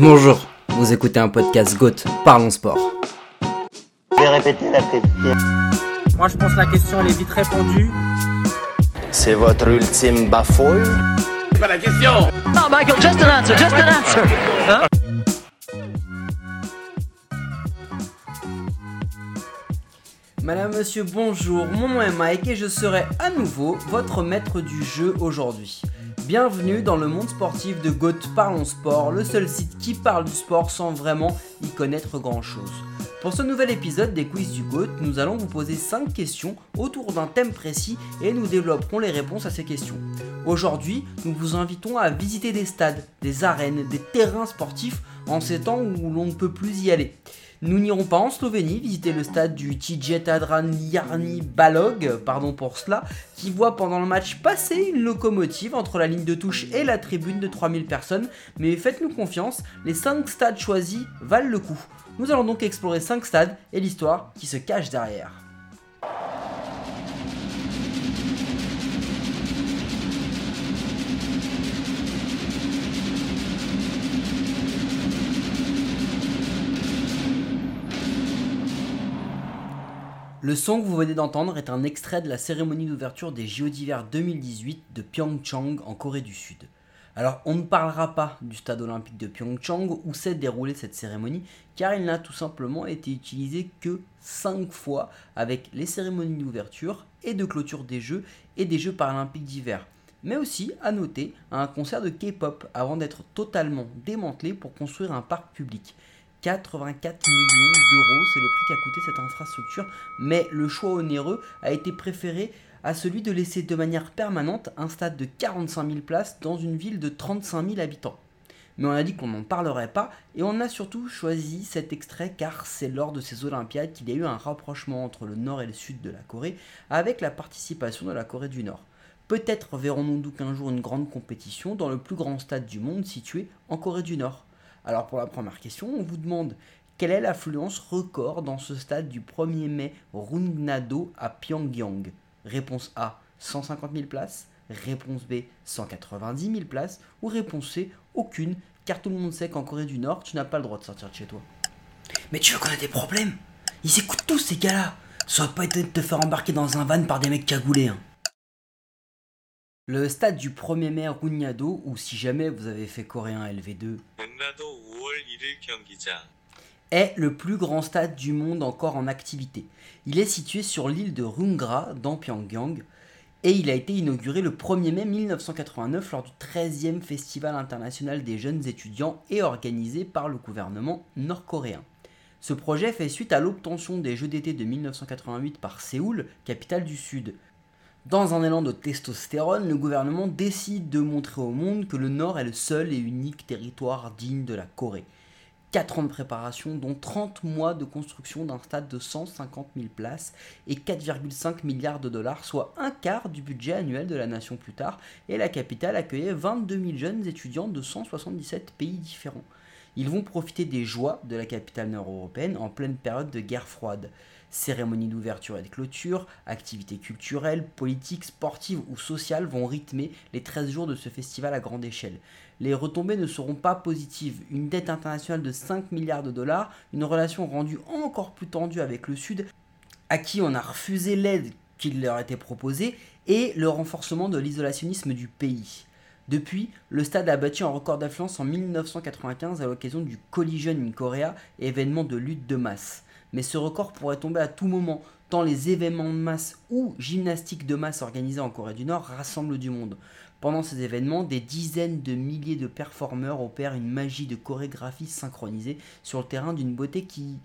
Bonjour, vous écoutez un podcast GOAT, parlons sport. Je vais répéter la question. Moi, je pense que la question, elle est vite répondue. C'est votre ultime bafouille No, Michael, just an answer, just an answer. Madame, monsieur, bonjour, mon nom est Mike et je serai à nouveau votre maître du jeu aujourd'hui. Bienvenue dans le monde sportif de GOAT Parlons Sport, le seul site qui parle du sport sans vraiment y connaître grand chose. Pour ce nouvel épisode des quiz du GOAT, nous allons vous poser 5 questions autour d'un thème précis et nous développerons les réponses à ces questions. Aujourd'hui, nous vous invitons à visiter des stades, des arènes, des terrains sportifs en ces temps où l'on ne peut plus y aller. Nous n'irons pas en Slovénie visiter le stade du Tijet Adran Jarni Balog, pardon pour cela, qui voit pendant le match passer une locomotive entre la ligne de touche et la tribune de 3000 personnes, mais faites-nous confiance, les 5 stades choisis valent le coup. Nous allons donc explorer 5 stades et l'histoire qui se cache derrière. Le son que vous venez d'entendre est un extrait de la cérémonie d'ouverture des JO d'hiver 2018 de Pyeongchang en Corée du Sud. Alors on ne parlera pas du stade olympique de Pyeongchang où s'est déroulée cette cérémonie car il n'a tout simplement été utilisé que 5 fois avec les cérémonies d'ouverture et de clôture des Jeux et des Jeux paralympiques d'hiver. Mais aussi, à noter, un concert de K-pop avant d'être totalement démantelé pour construire un parc public. 84 millions d'euros, c'est le prix qu'a coûté cette infrastructure, mais le choix onéreux a été préféré à celui de laisser de manière permanente un stade de 45 000 places dans une ville de 35 000 habitants. Mais on a dit qu'on n'en parlerait pas, et on a surtout choisi cet extrait car c'est lors de ces Olympiades qu'il y a eu un rapprochement entre le nord et le sud de la Corée, avec la participation de la Corée du Nord. Peut-être verrons-nous donc un jour une grande compétition dans le plus grand stade du monde situé en Corée du Nord. Alors pour la première question, on vous demande quelle est l'affluence record dans ce stade du 1er mai Rungnado à Pyongyang? Réponse A 150 000 places, réponse B 190 000 places ou réponse C aucune car tout le monde sait qu'en Corée du Nord tu n'as pas le droit de sortir de chez toi. Mais tu veux qu'on ait des problèmes? Ils écoutent tous ces gars-là Ça aurait pas été de te faire embarquer dans un van par des mecs cagoulés. Hein. Le stade du 1er mai Rungnado, ou si jamais vous avez fait coréen LV2, 연나도 5월 1일 경기장 est le plus grand stade du monde encore en activité. Il est situé sur l'île de Rungra dans Pyongyang et il a été inauguré le 1er mai 1989 lors du 13e Festival international des jeunes étudiants et organisé par le gouvernement nord-coréen. Ce projet fait suite à l'obtention des Jeux d'été de 1988 par Séoul, capitale du Sud. Dans un élan de testostérone, le gouvernement décide de montrer au monde que le Nord est le seul et unique territoire digne de la Corée. 4 ans de préparation, dont 30 mois de construction d'un stade de 150 000 places et 4,5 milliards de dollars, soit un quart du budget annuel de la nation plus tard, et la capitale accueillait 22 000 jeunes étudiants de 177 pays différents. Ils vont profiter des joies de la capitale nord-européenne en pleine période de guerre froide. Cérémonies d'ouverture et de clôture, activités culturelles, politiques, sportives ou sociales vont rythmer les 13 jours de ce festival à grande échelle. Les retombées ne seront pas positives. Une dette internationale de 5 milliards de dollars, une relation rendue encore plus tendue avec le Sud, à qui on a refusé l'aide qui leur était proposée, et le renforcement de l'isolationnisme du pays. Depuis, le stade a battu un record d'affluence en 1995 à l'occasion du Collision in Korea, événement de lutte de masse. Mais ce record pourrait tomber à tout moment, tant les événements de masse ou gymnastiques de masse organisés en Corée du Nord rassemblent du monde. Pendant ces événements, des dizaines de milliers de performeurs opèrent une magie de chorégraphie synchronisée sur le terrain d'une beauté qui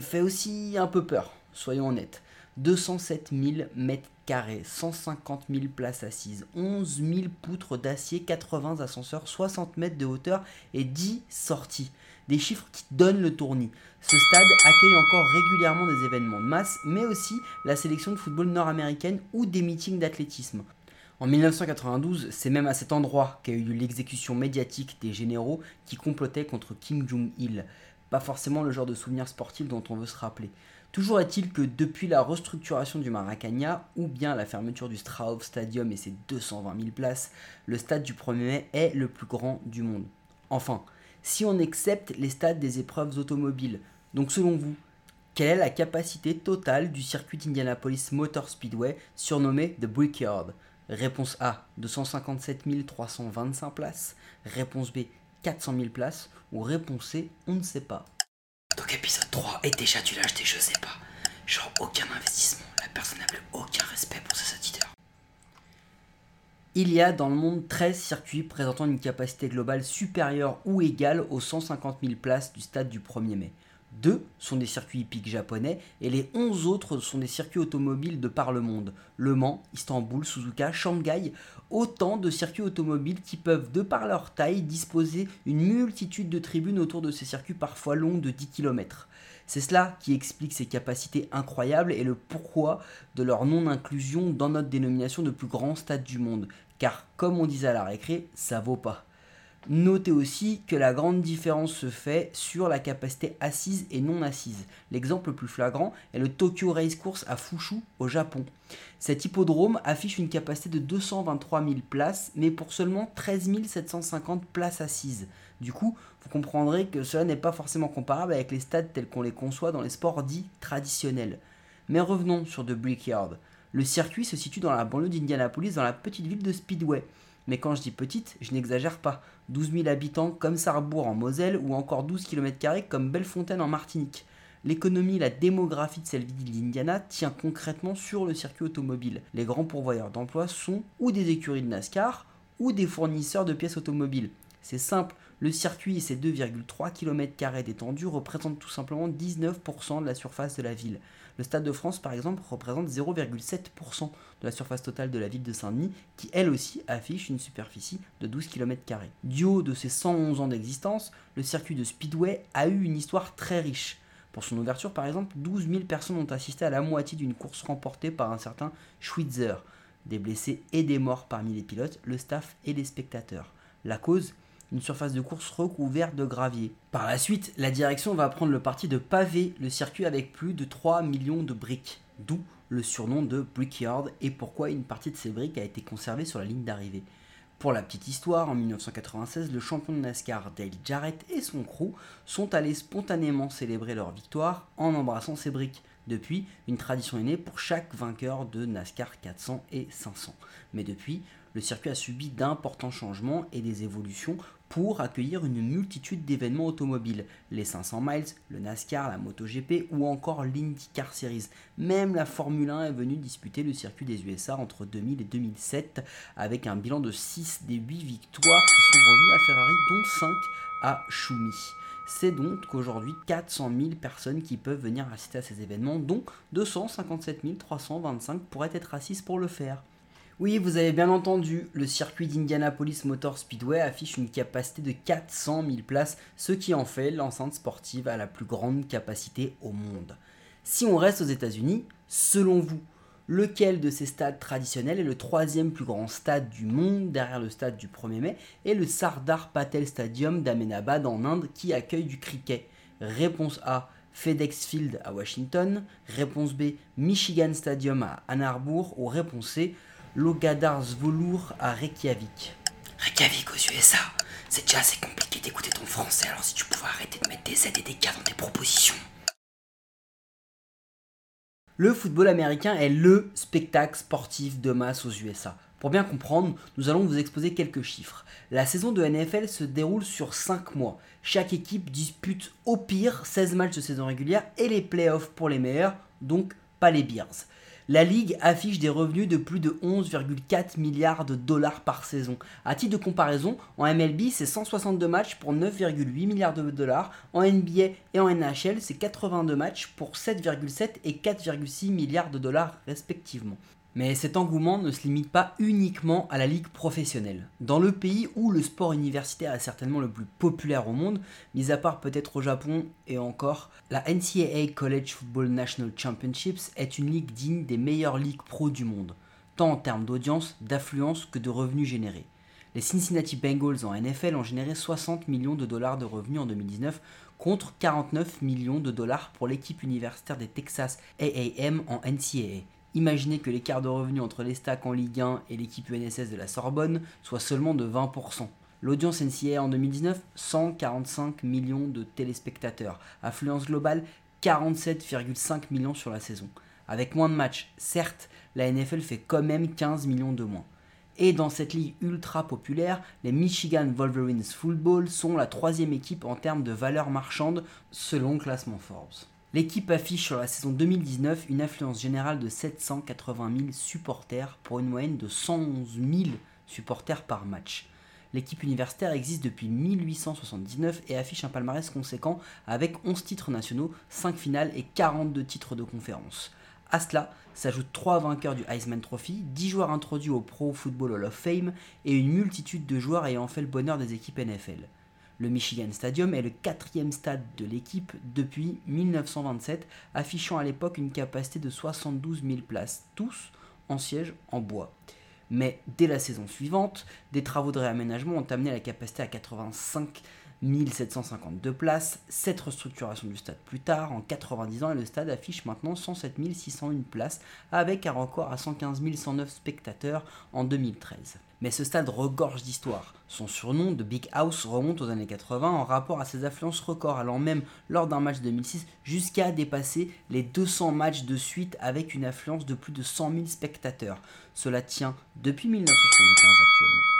fait aussi un peu peur, soyons honnêtes. 207 000 mètres carrés, 150 000 places assises, 11 000 poutres d'acier, 80 ascenseurs, 60 mètres de hauteur et 10 sorties. Des chiffres qui donnent le tournis. Ce stade accueille encore régulièrement des événements de masse, mais aussi la sélection de football nord-américaine ou des meetings d'athlétisme. En 1992, c'est même à cet endroit qu'a eu lieu l'exécution médiatique des généraux qui complotaient contre Kim Jong-il. Pas forcément le genre de souvenir sportif dont on veut se rappeler. Toujours est-il que depuis la restructuration du Maracana ou bien la fermeture du Straub Stadium et ses 220 000 places, le stade du 1er mai est le plus grand du monde. Enfin, si on accepte les stades des épreuves automobiles. Donc selon vous, quelle est la capacité totale du circuit d'Indianapolis Motor Speedway surnommé The Brickyard? Réponse A, 257 325 places. Réponse B, 400 000 places. Ou réponse C, on ne sait pas. Donc épisode 3, et déjà tu l'as acheté, je sais pas. Genre aucun investissement, la personne n'a plus aucun respect pour ses auditeurs. Il y a dans le monde 13 circuits présentant une capacité globale supérieure ou égale aux 150 000 places du stade du 1er mai. Deux sont des circuits hippiques japonais et les 11 autres sont des circuits automobiles de par le monde. Le Mans, Istanbul, Suzuka, Shanghai, autant de circuits automobiles qui peuvent, de par leur taille, disposer une multitude de tribunes autour de ces circuits parfois longs de 10 km. C'est cela qui explique ces capacités incroyables et le pourquoi de leur non-inclusion dans notre dénomination de plus grand stade du monde. Car, comme on disait à la récré, ça vaut pas. Notez aussi que la grande différence se fait sur la capacité assise et non assise. L'exemple le plus flagrant est le Tokyo Race Course à Fushu au Japon. Cet hippodrome affiche une capacité de 223 000 places, mais pour seulement 13 750 places assises. Du coup, vous comprendrez que cela n'est pas forcément comparable avec les stades tels qu'on les conçoit dans les sports dits traditionnels. Mais revenons sur The Brickyard. Le circuit se situe dans la banlieue d'Indianapolis, dans la petite ville de Speedway. Mais quand je dis petite, je n'exagère pas. 12 000 habitants comme Sarrebourg en Moselle ou encore 12 km comme Bellefontaine en Martinique. L'économie la démographie de cette ville d'Indiana tient concrètement sur le circuit automobile. Les grands pourvoyeurs d'emplois sont ou des écuries de NASCAR ou des fournisseurs de pièces automobiles. C'est simple, le circuit et ses 2,3 km d'étendue représentent tout simplement 19% de la surface de la ville. Le Stade de France, par exemple, représente 0,7% de la surface totale de la ville de Saint-Denis, qui elle aussi affiche une superficie de 12 km. Du haut de ses 111 ans d'existence, le circuit de Speedway a eu une histoire très riche. Pour son ouverture, par exemple, 12 000 personnes ont assisté à la moitié d'une course remportée par un certain Schweitzer. Des blessés et des morts parmi les pilotes, le staff et les spectateurs. La cause une surface de course recouverte de gravier. Par la suite, la direction va prendre le parti de paver le circuit avec plus de 3 millions de briques, d'où le surnom de Brickyard et pourquoi une partie de ces briques a été conservée sur la ligne d'arrivée. Pour la petite histoire, en 1996, le champion de NASCAR Dale Jarrett et son crew sont allés spontanément célébrer leur victoire en embrassant ces briques. Depuis, une tradition est née pour chaque vainqueur de NASCAR 400 et 500. Mais depuis, le circuit a subi d'importants changements et des évolutions pour accueillir une multitude d'événements automobiles, les 500 miles, le NASCAR, la MotoGP ou encore l'IndyCar Series. Même la Formule 1 est venue disputer le circuit des USA entre 2000 et 2007 avec un bilan de 6 des 8 victoires qui sont revenues à Ferrari dont 5 à Schumi. C'est donc aujourd'hui 400 000 personnes qui peuvent venir assister à ces événements, dont 257 325 pourraient être assises pour le faire. Oui, vous avez bien entendu, le circuit d'Indianapolis Motor Speedway affiche une capacité de 400 000 places, ce qui en fait l'enceinte sportive à la plus grande capacité au monde. Si on reste aux États-Unis, selon vous, lequel de ces stades traditionnels est le troisième plus grand stade du monde derrière le stade du 1er mai et le Sardar Patel Stadium d'Amenabad en Inde qui accueille du cricket? Réponse A, FedEx Field à Washington. Réponse B, Michigan Stadium à Ann Arbor. Ou réponse C, Logadars Velour à Reykjavik. Reykjavik aux USA, c'est déjà assez compliqué d'écouter ton français, alors si tu pouvais arrêter de mettre des Z et des K dans tes propositions. Le football américain est LE spectacle sportif de masse aux USA. Pour bien comprendre, nous allons vous exposer quelques chiffres. La saison de NFL se déroule sur 5 mois. Chaque équipe dispute au pire 16 matchs de saison régulière et les playoffs pour les meilleurs, donc pas les Bears la Ligue affiche des revenus de plus de 11,4 milliards de dollars par saison. À titre de comparaison, en MLB, c'est 162 matchs pour 9,8 milliards de dollars. En NBA et en NHL, c'est 82 matchs pour 7,7 et 4,6 milliards de dollars respectivement. Mais cet engouement ne se limite pas uniquement à la ligue professionnelle. Dans le pays où le sport universitaire est certainement le plus populaire au monde, mis à part peut-être au Japon et encore, la NCAA College Football National Championships est une ligue digne des meilleures ligues pro du monde, tant en termes d'audience, d'affluence que de revenus générés. Les Cincinnati Bengals en NFL ont généré 60 millions de dollars de revenus en 2019 contre 49 millions de dollars pour l'équipe universitaire des Texas AAM en NCAA. Imaginez que l'écart de revenus entre les stacks en Ligue 1 et l'équipe UNSS de la Sorbonne soit seulement de 20%. L'audience NCAA en 2019, 145 millions de téléspectateurs. Affluence globale, 47,5 millions sur la saison. Avec moins de matchs, certes, la NFL fait quand même 15 millions de moins. Et dans cette ligue ultra populaire, les Michigan Wolverines Football sont la troisième équipe en termes de valeur marchande selon le classement Forbes. L'équipe affiche sur la saison 2019 une affluence générale de 780 000 supporters pour une moyenne de 111 000 supporters par match. L'équipe universitaire existe depuis 1879 et affiche un palmarès conséquent avec 11 titres nationaux, 5 finales et 42 titres de conférence. À cela s'ajoutent 3 vainqueurs du Heisman Trophy, 10 joueurs introduits au Pro Football Hall of Fame et une multitude de joueurs ayant fait le bonheur des équipes NFL. Le Michigan Stadium est le quatrième stade de l'équipe depuis 1927, affichant à l'époque une capacité de 72 000 places, tous en siège en bois. Mais dès la saison suivante, des travaux de réaménagement ont amené la capacité à 85 1752 places, cette restructuration du stade plus tard, en 90 ans, et le stade affiche maintenant 107 601 places, avec un record à 115 109 spectateurs en 2013. Mais ce stade regorge d'histoire. Son surnom de Big House remonte aux années 80 en rapport à ses affluences records, allant même lors d'un match 2006 jusqu'à dépasser les 200 matchs de suite avec une affluence de plus de 100 000 spectateurs. Cela tient depuis 1975 actuellement.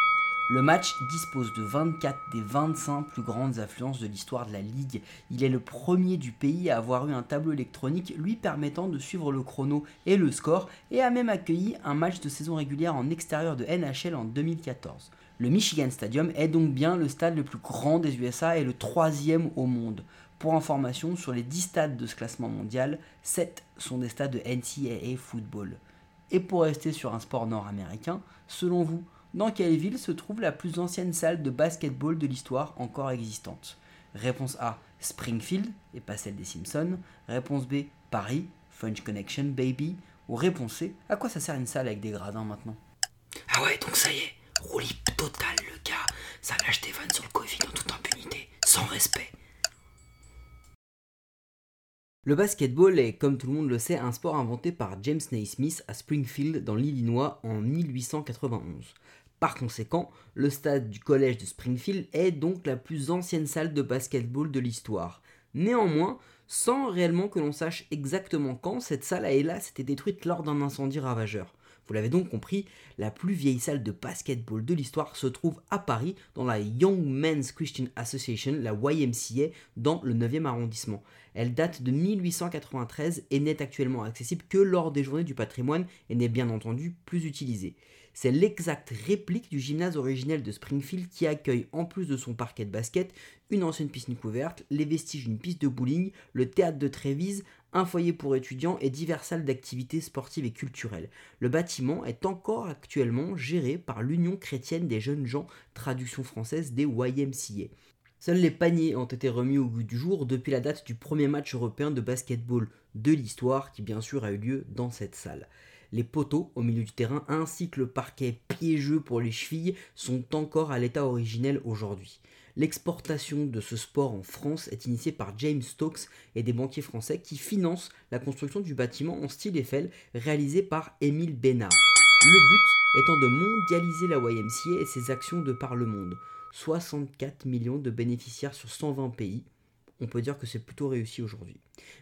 Le match dispose de 24 des 25 plus grandes affluences de l'histoire de la Ligue. Il est le premier du pays à avoir eu un tableau électronique lui permettant de suivre le chrono et le score et a même accueilli un match de saison régulière en extérieur de NHL en 2014. Le Michigan Stadium est donc bien le stade le plus grand des USA et le troisième au monde. Pour information, sur les 10 stades de ce classement mondial, 7 sont des stades de NCAA football. Et pour rester sur un sport nord-américain, selon vous, dans quelle ville se trouve la plus ancienne salle de basketball de l'histoire encore existante? Réponse A, Springfield, et pas celle des Simpsons. Réponse B, Paris, French Connection, baby. Ou réponse C, à quoi ça sert une salle avec des gradins maintenant? Ah ouais, donc ça y est, roulis total le gars. Ça lâche des vannes sur le Covid en toute impunité, sans respect. Le basketball est, comme tout le monde le sait, un sport inventé par James Naismith à Springfield dans l'Illinois en 1891. Par conséquent, le stade du collège de Springfield est donc la plus ancienne salle de basketball de l'histoire. Néanmoins, sans réellement que l'on sache exactement quand, cette salle a hélas été détruite lors d'un incendie ravageur. Vous l'avez donc compris, la plus vieille salle de basketball de l'histoire se trouve à Paris dans la Young Men's Christian Association, la YMCA, dans le 9e arrondissement. Elle date de 1893 et n'est actuellement accessible que lors des journées du patrimoine et n'est bien entendu plus utilisée. C'est l'exacte réplique du gymnase originel de Springfield qui accueille, en plus de son parquet de basket, une ancienne piscine couverte, les vestiges d'une piste de bowling, le théâtre de Trévise, un foyer pour étudiants et diverses salles d'activités sportives et culturelles. Le bâtiment est encore actuellement géré par l'Union chrétienne des jeunes gens, traduction française des YMCA. Seuls les paniers ont été remis au goût du jour depuis la date du premier match européen de basketball de l'histoire qui bien sûr a eu lieu dans cette salle. Les poteaux au milieu du terrain ainsi que le parquet piégeux pour les chevilles sont encore à l'état originel aujourd'hui. L'exportation de ce sport en France est initiée par James Stokes et des banquiers français qui financent la construction du bâtiment en style Eiffel réalisé par Émile Bénard. Le but étant de mondialiser la YMCA et ses actions de par le monde. 64 millions de bénéficiaires sur 120 pays, on peut dire que c'est plutôt réussi aujourd'hui.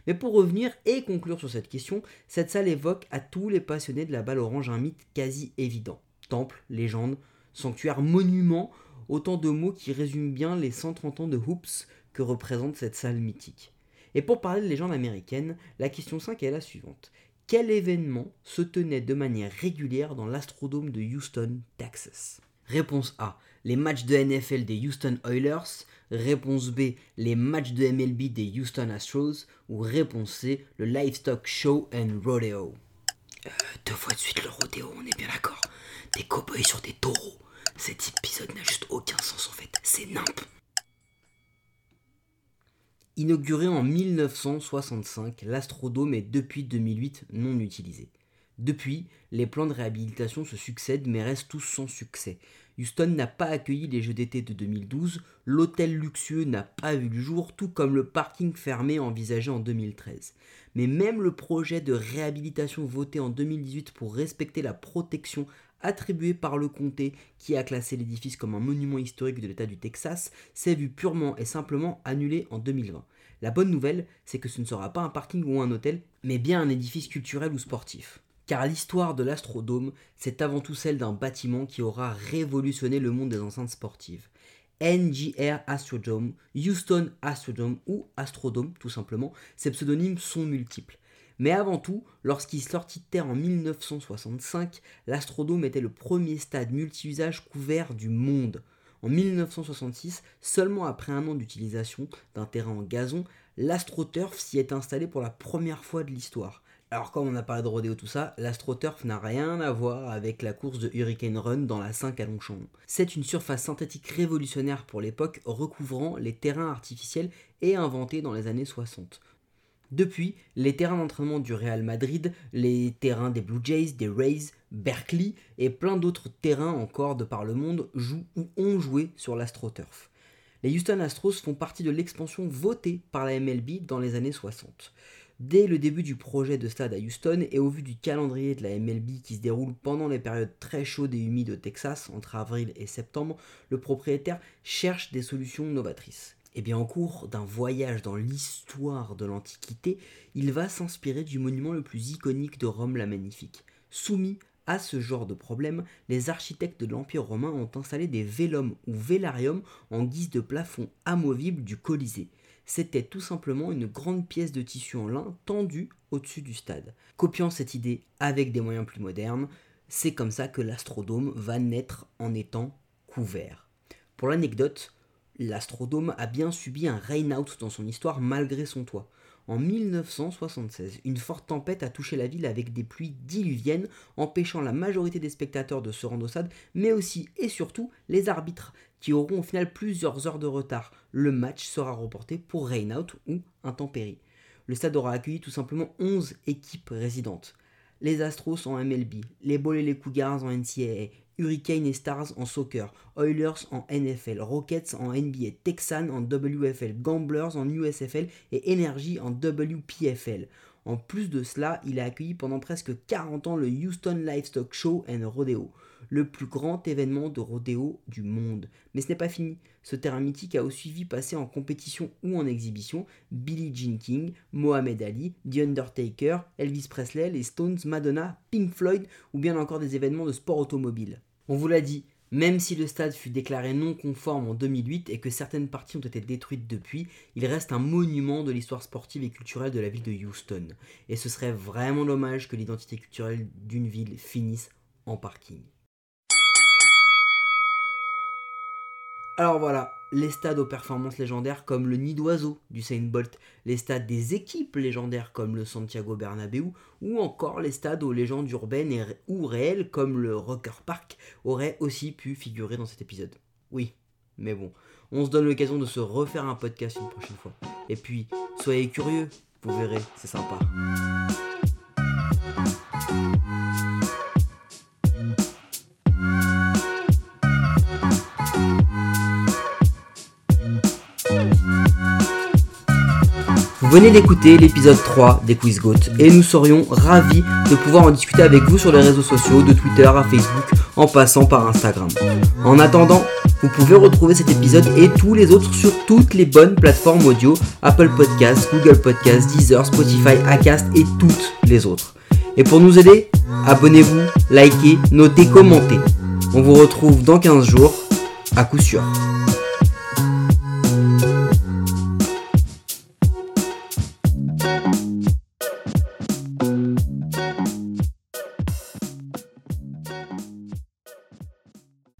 Mais pour revenir et conclure sur cette question, cette salle évoque à tous les passionnés de la balle orange un mythe quasi évident. Temple, légende, sanctuaire, monument, autant de mots qui résument bien les 130 ans de hoops que représente cette salle mythique. Et pour parler de légende américaine, la question 5 est la suivante. Quel événement se tenait de manière régulière dans l'astrodome de Houston, Texas? Réponse A. Les matchs de NFL des Houston Oilers. Réponse B, les matchs de MLB des Houston Astros. Ou réponse C, le Livestock Show and Rodeo. Euh, deux fois de suite le rodéo, on est bien d'accord. Des cow-boys sur des taureaux. Cet épisode n'a juste aucun sens en fait. C'est nimp. Inauguré en 1965, l'Astrodome est depuis 2008 non utilisé. Depuis, les plans de réhabilitation se succèdent mais restent tous sans succès. Houston n'a pas accueilli les Jeux d'été de 2012, l'hôtel luxueux n'a pas vu le jour, tout comme le parking fermé envisagé en 2013. Mais même le projet de réhabilitation voté en 2018 pour respecter la protection attribué par le comté qui a classé l'édifice comme un monument historique de l'État du Texas, s'est vu purement et simplement annulé en 2020. La bonne nouvelle, c'est que ce ne sera pas un parking ou un hôtel, mais bien un édifice culturel ou sportif. Car l'histoire de l'Astrodome, c'est avant tout celle d'un bâtiment qui aura révolutionné le monde des enceintes sportives. NGR Astrodome, Houston Astrodome ou Astrodome tout simplement, ces pseudonymes sont multiples. Mais avant tout, lorsqu'il sortit de terre en 1965, l'Astrodome était le premier stade multi-usage couvert du monde. En 1966, seulement après un an d'utilisation d'un terrain en gazon, l'AstroTurf s'y est installé pour la première fois de l'histoire. Alors comme on a parlé de rodéo tout ça, l'AstroTurf n'a rien à voir avec la course de Hurricane Run dans la 5 à Longchamp. C'est une surface synthétique révolutionnaire pour l'époque recouvrant les terrains artificiels et inventés dans les années 60. Depuis, les terrains d'entraînement du Real Madrid, les terrains des Blue Jays, des Rays, Berkeley et plein d'autres terrains encore de par le monde jouent ou ont joué sur l'AstroTurf. Les Houston Astros font partie de l'expansion votée par la MLB dans les années 60. Dès le début du projet de stade à Houston et au vu du calendrier de la MLB qui se déroule pendant les périodes très chaudes et humides au Texas entre avril et septembre, le propriétaire cherche des solutions novatrices. Et bien en cours d'un voyage dans l'histoire de l'Antiquité, il va s'inspirer du monument le plus iconique de Rome la Magnifique. Soumis à ce genre de problème, les architectes de l'Empire romain ont installé des vélums ou vélariums en guise de plafond amovible du Colisée c'était tout simplement une grande pièce de tissu en lin tendue au-dessus du stade. Copiant cette idée avec des moyens plus modernes, c'est comme ça que l'astrodome va naître en étant couvert. Pour l'anecdote, l'astrodome a bien subi un rain-out dans son histoire malgré son toit. En 1976, une forte tempête a touché la ville avec des pluies diluviennes, empêchant la majorité des spectateurs de se rendre au stade, mais aussi et surtout les arbitres, qui auront au final plusieurs heures de retard. Le match sera reporté pour rain-out ou intempérie. Le stade aura accueilli tout simplement 11 équipes résidentes. Les Astros en MLB, les Bulls et les Cougars en NCAA, Hurricane et Stars en soccer, Oilers en NFL, Rockets en NBA, Texans en WFL, Gamblers en USFL et Energy en WPFL. En plus de cela, il a accueilli pendant presque 40 ans le Houston Livestock Show and Rodeo, le plus grand événement de rodéo du monde. Mais ce n'est pas fini. Ce terrain mythique a aussi vu passer en compétition ou en exhibition Billie Jean King, Mohamed Ali, The Undertaker, Elvis Presley, les Stones, Madonna, Pink Floyd ou bien encore des événements de sport automobile. On vous l'a dit, même si le stade fut déclaré non conforme en 2008 et que certaines parties ont été détruites depuis, il reste un monument de l'histoire sportive et culturelle de la ville de Houston. Et ce serait vraiment dommage que l'identité culturelle d'une ville finisse en parking. Alors voilà, les stades aux performances légendaires comme le Nid d'Oiseau du Saint Bolt, les stades des équipes légendaires comme le Santiago Bernabéu, ou encore les stades aux légendes urbaines ou réelles comme le Rocker Park auraient aussi pu figurer dans cet épisode. Oui, mais bon, on se donne l'occasion de se refaire un podcast une prochaine fois. Et puis, soyez curieux, vous verrez, c'est sympa. Venez d'écouter l'épisode 3 des Quiz Goat et nous serions ravis de pouvoir en discuter avec vous sur les réseaux sociaux, de Twitter à Facebook, en passant par Instagram. En attendant, vous pouvez retrouver cet épisode et tous les autres sur toutes les bonnes plateformes audio, Apple Podcasts, Google Podcasts, Deezer, Spotify, Acast et toutes les autres. Et pour nous aider, abonnez-vous, likez, notez, commentez. On vous retrouve dans 15 jours, à coup sûr.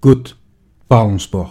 Goûte, parlons sport.